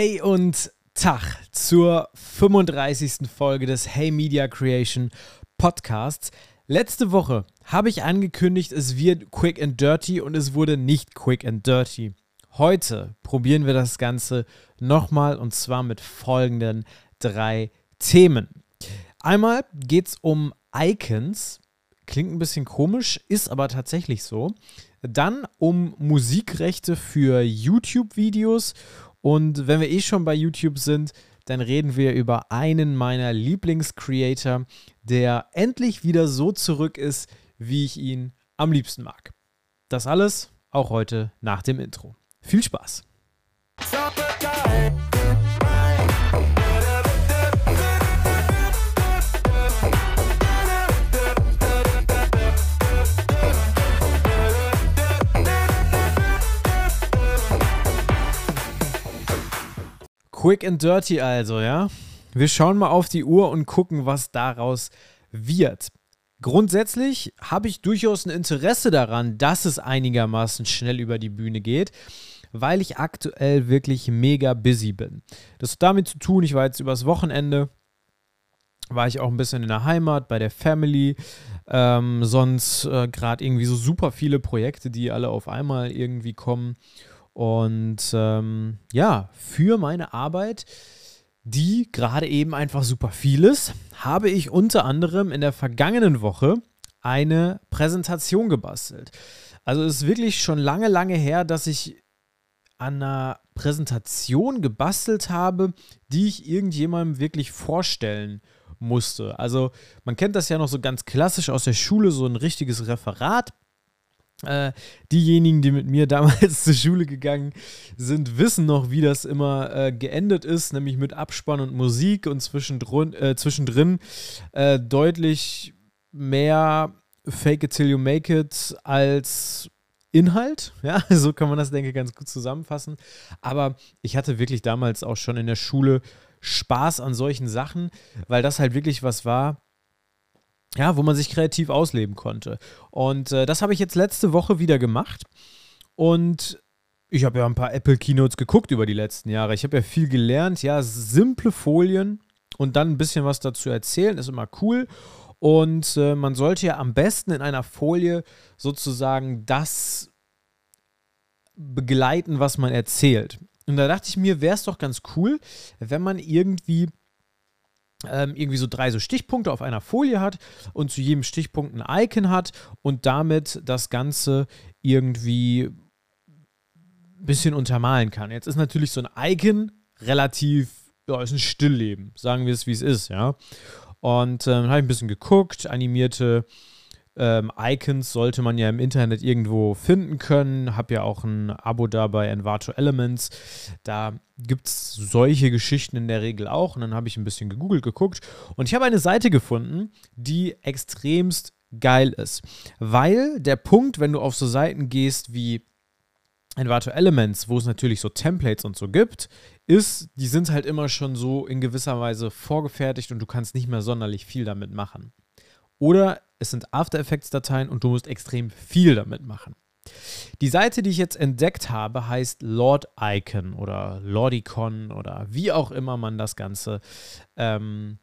Hey und Tag zur 35. Folge des Hey Media Creation Podcasts. Letzte Woche habe ich angekündigt, es wird quick and dirty und es wurde nicht quick and dirty. Heute probieren wir das Ganze nochmal und zwar mit folgenden drei Themen. Einmal geht es um Icons. Klingt ein bisschen komisch, ist aber tatsächlich so. Dann um Musikrechte für YouTube-Videos und wenn wir eh schon bei YouTube sind, dann reden wir über einen meiner Lieblingscreator, der endlich wieder so zurück ist, wie ich ihn am liebsten mag. Das alles auch heute nach dem Intro. Viel Spaß! Quick and dirty also, ja? Wir schauen mal auf die Uhr und gucken, was daraus wird. Grundsätzlich habe ich durchaus ein Interesse daran, dass es einigermaßen schnell über die Bühne geht, weil ich aktuell wirklich mega busy bin. Das hat damit zu tun, ich war jetzt übers Wochenende, war ich auch ein bisschen in der Heimat, bei der Family, ähm, sonst äh, gerade irgendwie so super viele Projekte, die alle auf einmal irgendwie kommen. Und ähm, ja, für meine Arbeit, die gerade eben einfach super viel ist, habe ich unter anderem in der vergangenen Woche eine Präsentation gebastelt. Also es ist wirklich schon lange, lange her, dass ich an einer Präsentation gebastelt habe, die ich irgendjemandem wirklich vorstellen musste. Also man kennt das ja noch so ganz klassisch aus der Schule, so ein richtiges Referat. Äh, diejenigen, die mit mir damals zur Schule gegangen sind, wissen noch, wie das immer äh, geendet ist, nämlich mit Abspann und Musik und zwischendrin, äh, zwischendrin äh, deutlich mehr Fake it till you make it als Inhalt. Ja, so kann man das, denke ich, ganz gut zusammenfassen. Aber ich hatte wirklich damals auch schon in der Schule Spaß an solchen Sachen, weil das halt wirklich was war, ja, wo man sich kreativ ausleben konnte. Und äh, das habe ich jetzt letzte Woche wieder gemacht. Und ich habe ja ein paar Apple Keynotes geguckt über die letzten Jahre. Ich habe ja viel gelernt. Ja, simple Folien und dann ein bisschen was dazu erzählen, ist immer cool. Und äh, man sollte ja am besten in einer Folie sozusagen das begleiten, was man erzählt. Und da dachte ich mir, wäre es doch ganz cool, wenn man irgendwie ähm, irgendwie so drei so Stichpunkte auf einer Folie hat und zu jedem Stichpunkt ein Icon hat und damit das Ganze irgendwie ein bisschen untermalen kann. Jetzt ist natürlich so ein Icon relativ, ja, ist ein Stillleben, sagen wir es wie es ist, ja. Und ähm, habe ich ein bisschen geguckt, animierte ähm, Icons sollte man ja im Internet irgendwo finden können. Habe ja auch ein Abo da bei Envato Elements. Da gibt es solche Geschichten in der Regel auch. Und dann habe ich ein bisschen gegoogelt, geguckt. Und ich habe eine Seite gefunden, die extremst geil ist. Weil der Punkt, wenn du auf so Seiten gehst wie Envato Elements, wo es natürlich so Templates und so gibt, ist, die sind halt immer schon so in gewisser Weise vorgefertigt und du kannst nicht mehr sonderlich viel damit machen. Oder es sind After Effects Dateien und du musst extrem viel damit machen. Die Seite, die ich jetzt entdeckt habe, heißt Lord Icon oder Lordicon oder wie auch immer man das Ganze ähm,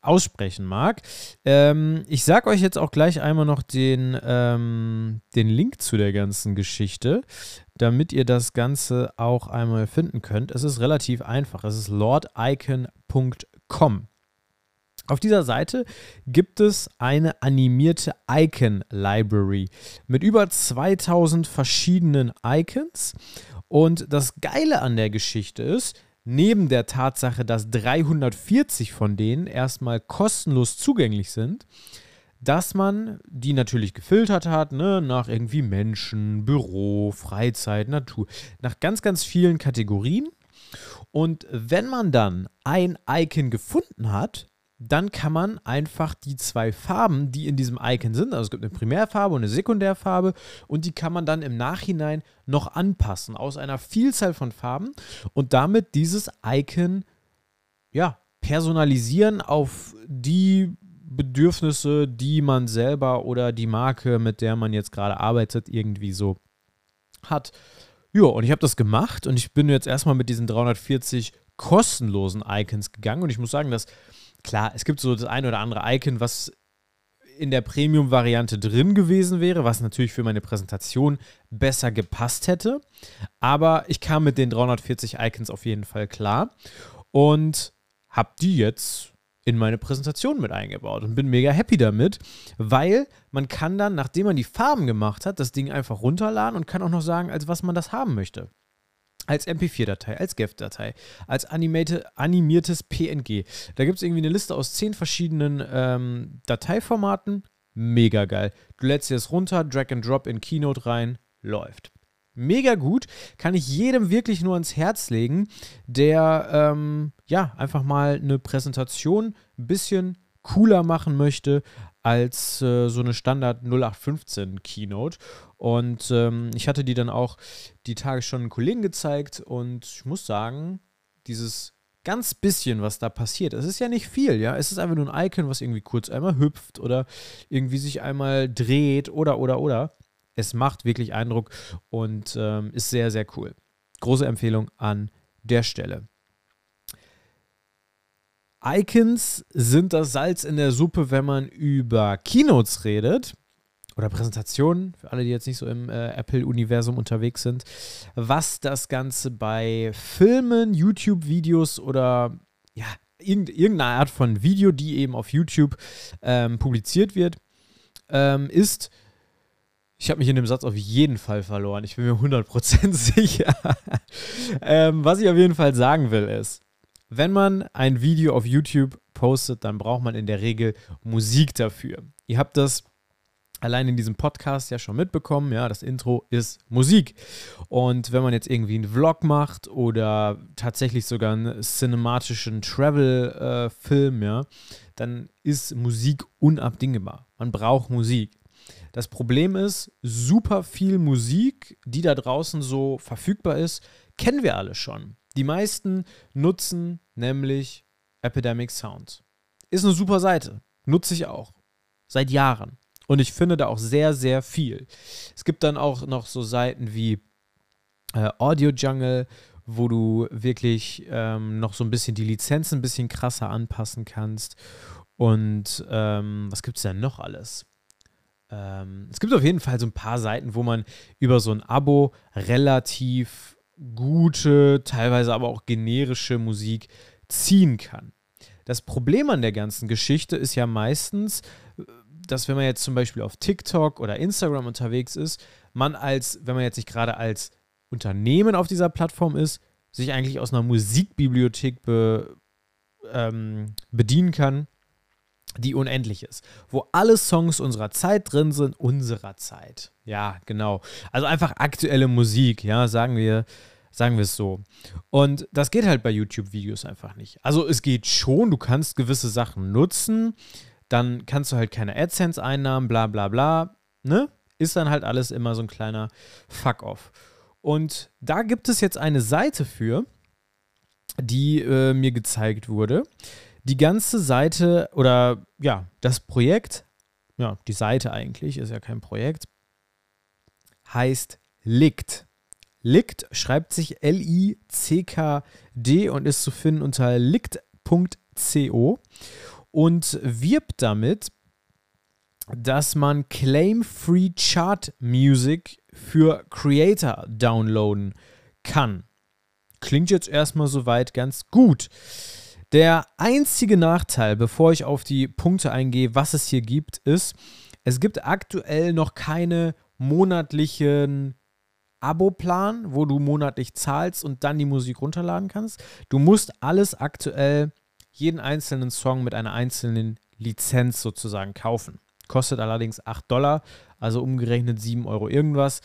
aussprechen mag. Ähm, ich sage euch jetzt auch gleich einmal noch den, ähm, den Link zu der ganzen Geschichte, damit ihr das Ganze auch einmal finden könnt. Es ist relativ einfach. Es ist lordicon.com. Auf dieser Seite gibt es eine animierte Icon Library mit über 2000 verschiedenen Icons. Und das Geile an der Geschichte ist, neben der Tatsache, dass 340 von denen erstmal kostenlos zugänglich sind, dass man die natürlich gefiltert hat, ne, nach irgendwie Menschen, Büro, Freizeit, Natur, nach ganz, ganz vielen Kategorien. Und wenn man dann ein Icon gefunden hat, dann kann man einfach die zwei Farben, die in diesem Icon sind, also es gibt eine Primärfarbe und eine Sekundärfarbe, und die kann man dann im Nachhinein noch anpassen aus einer Vielzahl von Farben und damit dieses Icon ja personalisieren auf die Bedürfnisse, die man selber oder die Marke, mit der man jetzt gerade arbeitet, irgendwie so hat. Ja, und ich habe das gemacht und ich bin jetzt erstmal mit diesen 340 kostenlosen Icons gegangen und ich muss sagen, dass klar, es gibt so das ein oder andere Icon, was in der Premium-Variante drin gewesen wäre, was natürlich für meine Präsentation besser gepasst hätte. Aber ich kam mit den 340 Icons auf jeden Fall klar und habe die jetzt in meine Präsentation mit eingebaut und bin mega happy damit, weil man kann dann, nachdem man die Farben gemacht hat, das Ding einfach runterladen und kann auch noch sagen, als was man das haben möchte als MP4-Datei, als GIF-Datei, als animiertes PNG. Da gibt es irgendwie eine Liste aus zehn verschiedenen ähm, Dateiformaten. Mega geil. Du lädst dir das runter, Drag and Drop in Keynote rein, läuft. Mega gut. Kann ich jedem wirklich nur ans Herz legen, der ähm, ja einfach mal eine Präsentation ein bisschen cooler machen möchte als äh, so eine Standard 0815 Keynote. Und ähm, ich hatte die dann auch die Tage schon einen Kollegen gezeigt und ich muss sagen, dieses ganz bisschen, was da passiert, es ist ja nicht viel, ja. Es ist einfach nur ein Icon, was irgendwie kurz einmal hüpft oder irgendwie sich einmal dreht oder, oder, oder. Es macht wirklich Eindruck und ähm, ist sehr, sehr cool. Große Empfehlung an der Stelle. Icons sind das Salz in der Suppe, wenn man über Keynotes redet oder Präsentationen, für alle, die jetzt nicht so im äh, Apple-Universum unterwegs sind, was das Ganze bei Filmen, YouTube-Videos oder ja, irgendeiner Art von Video, die eben auf YouTube ähm, publiziert wird, ähm, ist, ich habe mich in dem Satz auf jeden Fall verloren, ich bin mir 100% sicher. ähm, was ich auf jeden Fall sagen will, ist, wenn man ein Video auf YouTube postet, dann braucht man in der Regel Musik dafür. Ihr habt das allein in diesem Podcast ja schon mitbekommen, ja, das Intro ist Musik. Und wenn man jetzt irgendwie einen Vlog macht oder tatsächlich sogar einen cinematischen Travel-Film, äh, ja, dann ist Musik unabdingbar. Man braucht Musik. Das Problem ist, super viel Musik, die da draußen so verfügbar ist, kennen wir alle schon. Die meisten nutzen nämlich Epidemic Sound. Ist eine super Seite. Nutze ich auch. Seit Jahren. Und ich finde da auch sehr, sehr viel. Es gibt dann auch noch so Seiten wie äh, Audio Jungle, wo du wirklich ähm, noch so ein bisschen die Lizenzen ein bisschen krasser anpassen kannst. Und ähm, was gibt es denn noch alles? Ähm, es gibt auf jeden Fall so ein paar Seiten, wo man über so ein Abo relativ gute, teilweise aber auch generische Musik ziehen kann. Das Problem an der ganzen Geschichte ist ja meistens, dass wenn man jetzt zum Beispiel auf TikTok oder Instagram unterwegs ist, man als, wenn man jetzt nicht gerade als Unternehmen auf dieser Plattform ist, sich eigentlich aus einer Musikbibliothek be, ähm, bedienen kann, die unendlich ist, wo alle Songs unserer Zeit drin sind, unserer Zeit. Ja, genau. Also einfach aktuelle Musik, ja, sagen wir, sagen wir es so. Und das geht halt bei YouTube-Videos einfach nicht. Also es geht schon, du kannst gewisse Sachen nutzen, dann kannst du halt keine AdSense-Einnahmen, bla bla bla, ne? Ist dann halt alles immer so ein kleiner Fuck-off. Und da gibt es jetzt eine Seite für, die äh, mir gezeigt wurde. Die ganze Seite oder ja, das Projekt, ja, die Seite eigentlich, ist ja kein Projekt, heißt Likt. Likt schreibt sich L-I-C-K-D und ist zu finden unter likt.co und wirbt damit, dass man Claim-Free Chart Music für Creator downloaden kann. Klingt jetzt erstmal soweit ganz gut. Der einzige Nachteil, bevor ich auf die Punkte eingehe, was es hier gibt, ist, es gibt aktuell noch keine monatlichen Abo-Plan, wo du monatlich zahlst und dann die Musik runterladen kannst. Du musst alles aktuell, jeden einzelnen Song mit einer einzelnen Lizenz sozusagen kaufen. Kostet allerdings 8 Dollar, also umgerechnet 7 Euro irgendwas.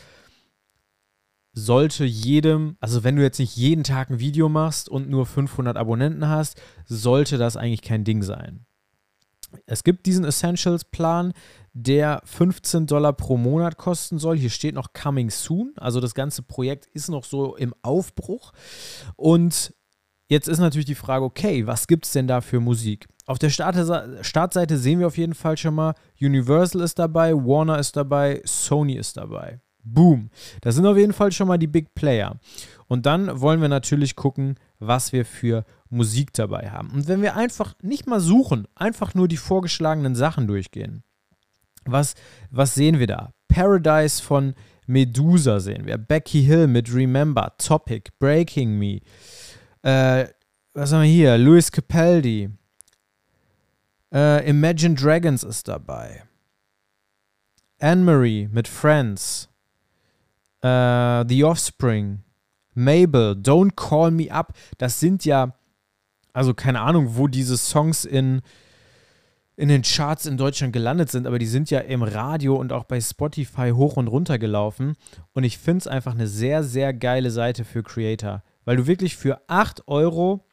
Sollte jedem, also wenn du jetzt nicht jeden Tag ein Video machst und nur 500 Abonnenten hast, sollte das eigentlich kein Ding sein. Es gibt diesen Essentials-Plan, der 15 Dollar pro Monat kosten soll. Hier steht noch Coming Soon. Also das ganze Projekt ist noch so im Aufbruch. Und jetzt ist natürlich die Frage, okay, was gibt es denn da für Musik? Auf der Startseite sehen wir auf jeden Fall schon mal, Universal ist dabei, Warner ist dabei, Sony ist dabei. Boom. Das sind auf jeden Fall schon mal die Big Player. Und dann wollen wir natürlich gucken, was wir für Musik dabei haben. Und wenn wir einfach nicht mal suchen, einfach nur die vorgeschlagenen Sachen durchgehen, was, was sehen wir da? Paradise von Medusa sehen wir. Becky Hill mit Remember, Topic, Breaking Me. Äh, was haben wir hier? Louis Capaldi. Äh, Imagine Dragons ist dabei. Anne-Marie mit Friends. Äh, The Offspring. Mabel, Don't Call Me Up. Das sind ja, also keine Ahnung, wo diese Songs in, in den Charts in Deutschland gelandet sind, aber die sind ja im Radio und auch bei Spotify hoch und runter gelaufen. Und ich finde es einfach eine sehr, sehr geile Seite für Creator, weil du wirklich für 8 Euro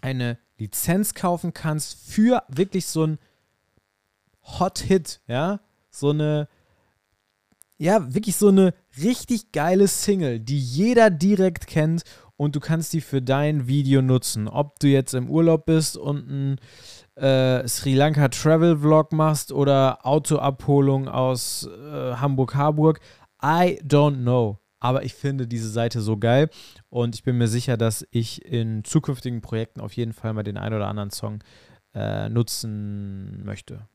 eine Lizenz kaufen kannst für wirklich so ein Hot Hit, ja, so eine, ja, wirklich so eine richtig geile Single, die jeder direkt kennt und du kannst die für dein Video nutzen. Ob du jetzt im Urlaub bist und ein äh, Sri Lanka Travel Vlog machst oder Autoabholung aus äh, Hamburg-Harburg. I don't know. Aber ich finde diese Seite so geil und ich bin mir sicher, dass ich in zukünftigen Projekten auf jeden Fall mal den einen oder anderen Song äh, nutzen möchte.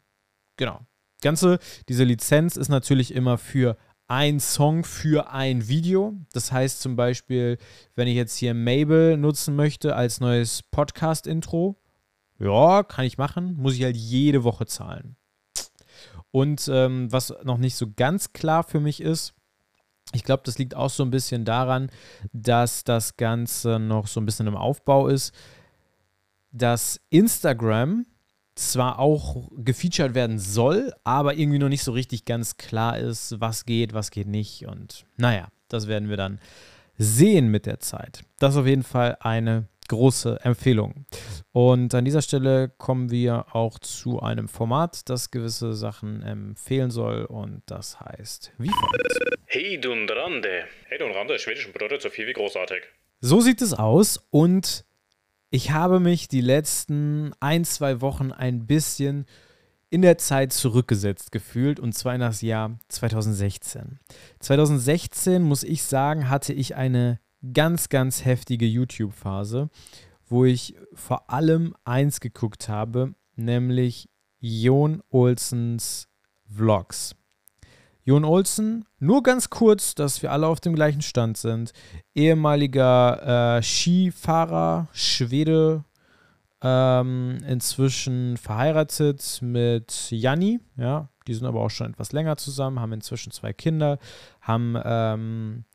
Genau. Ganze, diese Lizenz ist natürlich immer für ein Song für ein Video. Das heißt zum Beispiel, wenn ich jetzt hier Mabel nutzen möchte als neues Podcast-Intro, ja, kann ich machen, muss ich halt jede Woche zahlen. Und ähm, was noch nicht so ganz klar für mich ist, ich glaube, das liegt auch so ein bisschen daran, dass das Ganze noch so ein bisschen im Aufbau ist, dass Instagram zwar auch gefeatured werden soll, aber irgendwie noch nicht so richtig ganz klar ist, was geht, was geht nicht. Und naja, das werden wir dann sehen mit der Zeit. Das ist auf jeden Fall eine große Empfehlung. Und an dieser Stelle kommen wir auch zu einem Format, das gewisse Sachen empfehlen soll und das heißt wie folgt. Hey Dunrande. Hey Dunrande, schwedischen bedeutet so viel wie großartig. So sieht es aus und ich habe mich die letzten ein, zwei Wochen ein bisschen in der Zeit zurückgesetzt gefühlt und zwar in das Jahr 2016. 2016 muss ich sagen, hatte ich eine ganz, ganz heftige YouTube-Phase, wo ich vor allem eins geguckt habe, nämlich Jon Olsens Vlogs. Jon Olsen, nur ganz kurz, dass wir alle auf dem gleichen Stand sind. Ehemaliger äh, Skifahrer, Schwede, ähm, inzwischen verheiratet mit Janni, ja, die sind aber auch schon etwas länger zusammen, haben inzwischen zwei Kinder, haben ähm,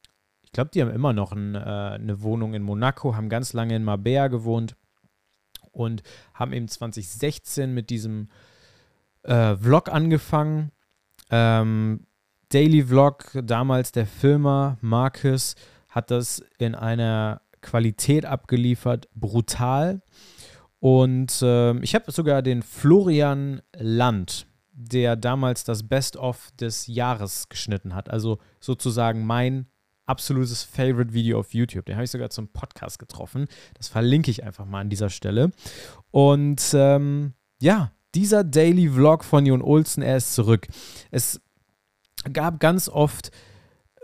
ich glaube, die haben immer noch ein, äh, eine Wohnung in Monaco, haben ganz lange in Marbella gewohnt und haben eben 2016 mit diesem äh, Vlog angefangen. Ähm, Daily Vlog, damals der Filmer Marcus, hat das in einer Qualität abgeliefert, brutal. Und äh, ich habe sogar den Florian Land, der damals das Best-of des Jahres geschnitten hat. Also sozusagen mein absolutes Favorite-Video auf YouTube. Den habe ich sogar zum Podcast getroffen. Das verlinke ich einfach mal an dieser Stelle. Und ähm, ja, dieser Daily Vlog von Jon Olsen, er ist zurück. Es gab ganz oft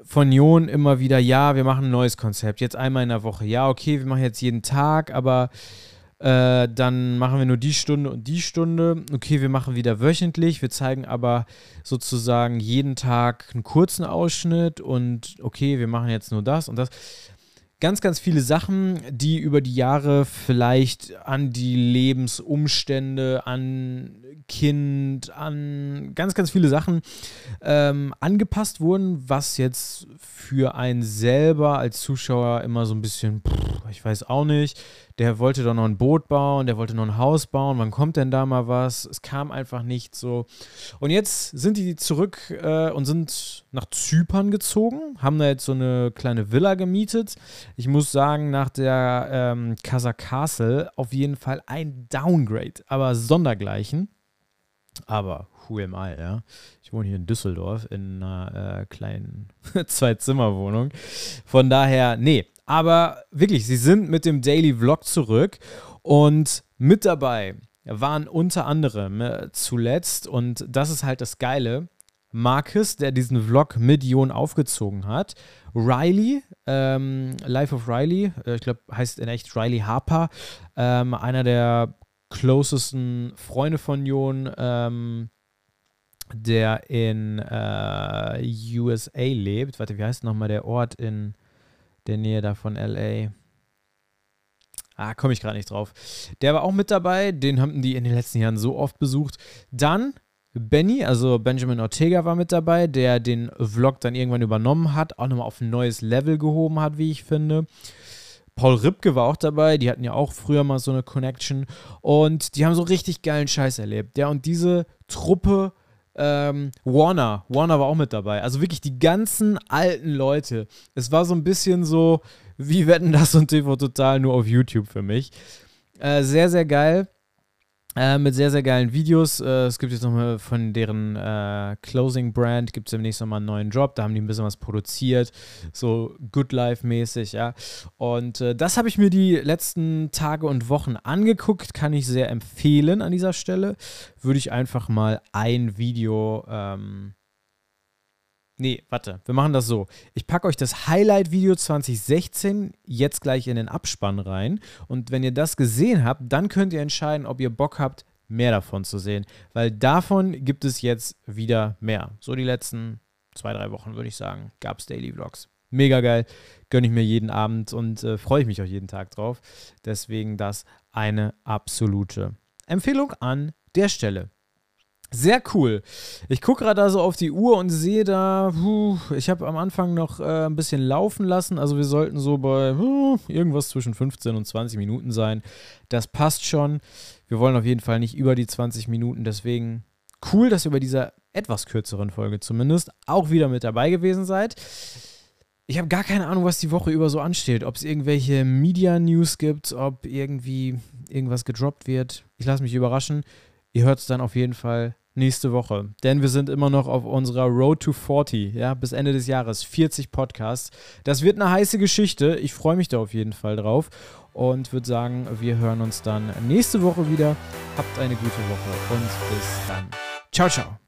von Jon immer wieder, ja, wir machen ein neues Konzept, jetzt einmal in der Woche. Ja, okay, wir machen jetzt jeden Tag, aber äh, dann machen wir nur die Stunde und die Stunde. Okay, wir machen wieder wöchentlich. Wir zeigen aber sozusagen jeden Tag einen kurzen Ausschnitt und okay, wir machen jetzt nur das und das ganz, ganz viele Sachen, die über die Jahre vielleicht an die Lebensumstände, an Kind, an ganz, ganz viele Sachen ähm, angepasst wurden, was jetzt für einen selber als Zuschauer immer so ein bisschen, pff, ich weiß auch nicht, der wollte doch noch ein Boot bauen, der wollte noch ein Haus bauen, wann kommt denn da mal was? Es kam einfach nicht so. Und jetzt sind die zurück äh, und sind nach Zypern gezogen, haben da jetzt so eine kleine Villa gemietet. Ich muss sagen, nach der ähm, Casa Castle auf jeden Fall ein Downgrade, aber sondergleichen. Aber who am I, ja? Ich wohne hier in Düsseldorf in einer äh, kleinen Zwei-Zimmer-Wohnung. Von daher, nee, aber wirklich, sie sind mit dem Daily Vlog zurück und mit dabei waren unter anderem äh, zuletzt, und das ist halt das Geile, Marcus, der diesen Vlog mit Jon aufgezogen hat. Riley, ähm, Life of Riley, äh, ich glaube, heißt in echt Riley Harper, ähm, einer der closesten Freunde von Jon, ähm, der in äh, USA lebt. Warte, wie heißt nochmal der Ort in der Nähe da von LA? Ah, komme ich gerade nicht drauf. Der war auch mit dabei. Den haben die in den letzten Jahren so oft besucht. Dann Benny, also Benjamin Ortega war mit dabei, der den Vlog dann irgendwann übernommen hat, auch nochmal auf ein neues Level gehoben hat, wie ich finde. Paul Ripke war auch dabei, die hatten ja auch früher mal so eine Connection und die haben so richtig geilen Scheiß erlebt. Ja, und diese Truppe, ähm, Warner, Warner war auch mit dabei. Also wirklich die ganzen alten Leute. Es war so ein bisschen so, wie wetten das und TV Total nur auf YouTube für mich. Äh, sehr, sehr geil. Äh, mit sehr, sehr geilen Videos. Äh, es gibt jetzt nochmal von deren äh, Closing Brand, gibt es demnächst nochmal einen neuen Job. Da haben die ein bisschen was produziert. So Good Life-mäßig, ja. Und äh, das habe ich mir die letzten Tage und Wochen angeguckt. Kann ich sehr empfehlen an dieser Stelle. Würde ich einfach mal ein Video ähm, Nee, warte, wir machen das so. Ich packe euch das Highlight-Video 2016 jetzt gleich in den Abspann rein. Und wenn ihr das gesehen habt, dann könnt ihr entscheiden, ob ihr Bock habt, mehr davon zu sehen. Weil davon gibt es jetzt wieder mehr. So die letzten zwei, drei Wochen, würde ich sagen, gab es Daily Vlogs. Mega geil. Gönne ich mir jeden Abend und äh, freue ich mich auch jeden Tag drauf. Deswegen das eine absolute Empfehlung an der Stelle. Sehr cool. Ich gucke gerade da so auf die Uhr und sehe da, puh, ich habe am Anfang noch äh, ein bisschen laufen lassen. Also wir sollten so bei puh, irgendwas zwischen 15 und 20 Minuten sein. Das passt schon. Wir wollen auf jeden Fall nicht über die 20 Minuten. Deswegen cool, dass ihr bei dieser etwas kürzeren Folge zumindest auch wieder mit dabei gewesen seid. Ich habe gar keine Ahnung, was die Woche über so ansteht. Ob es irgendwelche Media-News gibt, ob irgendwie irgendwas gedroppt wird. Ich lasse mich überraschen. Ihr hört es dann auf jeden Fall nächste Woche. Denn wir sind immer noch auf unserer Road to 40, ja, bis Ende des Jahres. 40 Podcasts. Das wird eine heiße Geschichte. Ich freue mich da auf jeden Fall drauf und würde sagen, wir hören uns dann nächste Woche wieder. Habt eine gute Woche und bis dann. Ciao, ciao.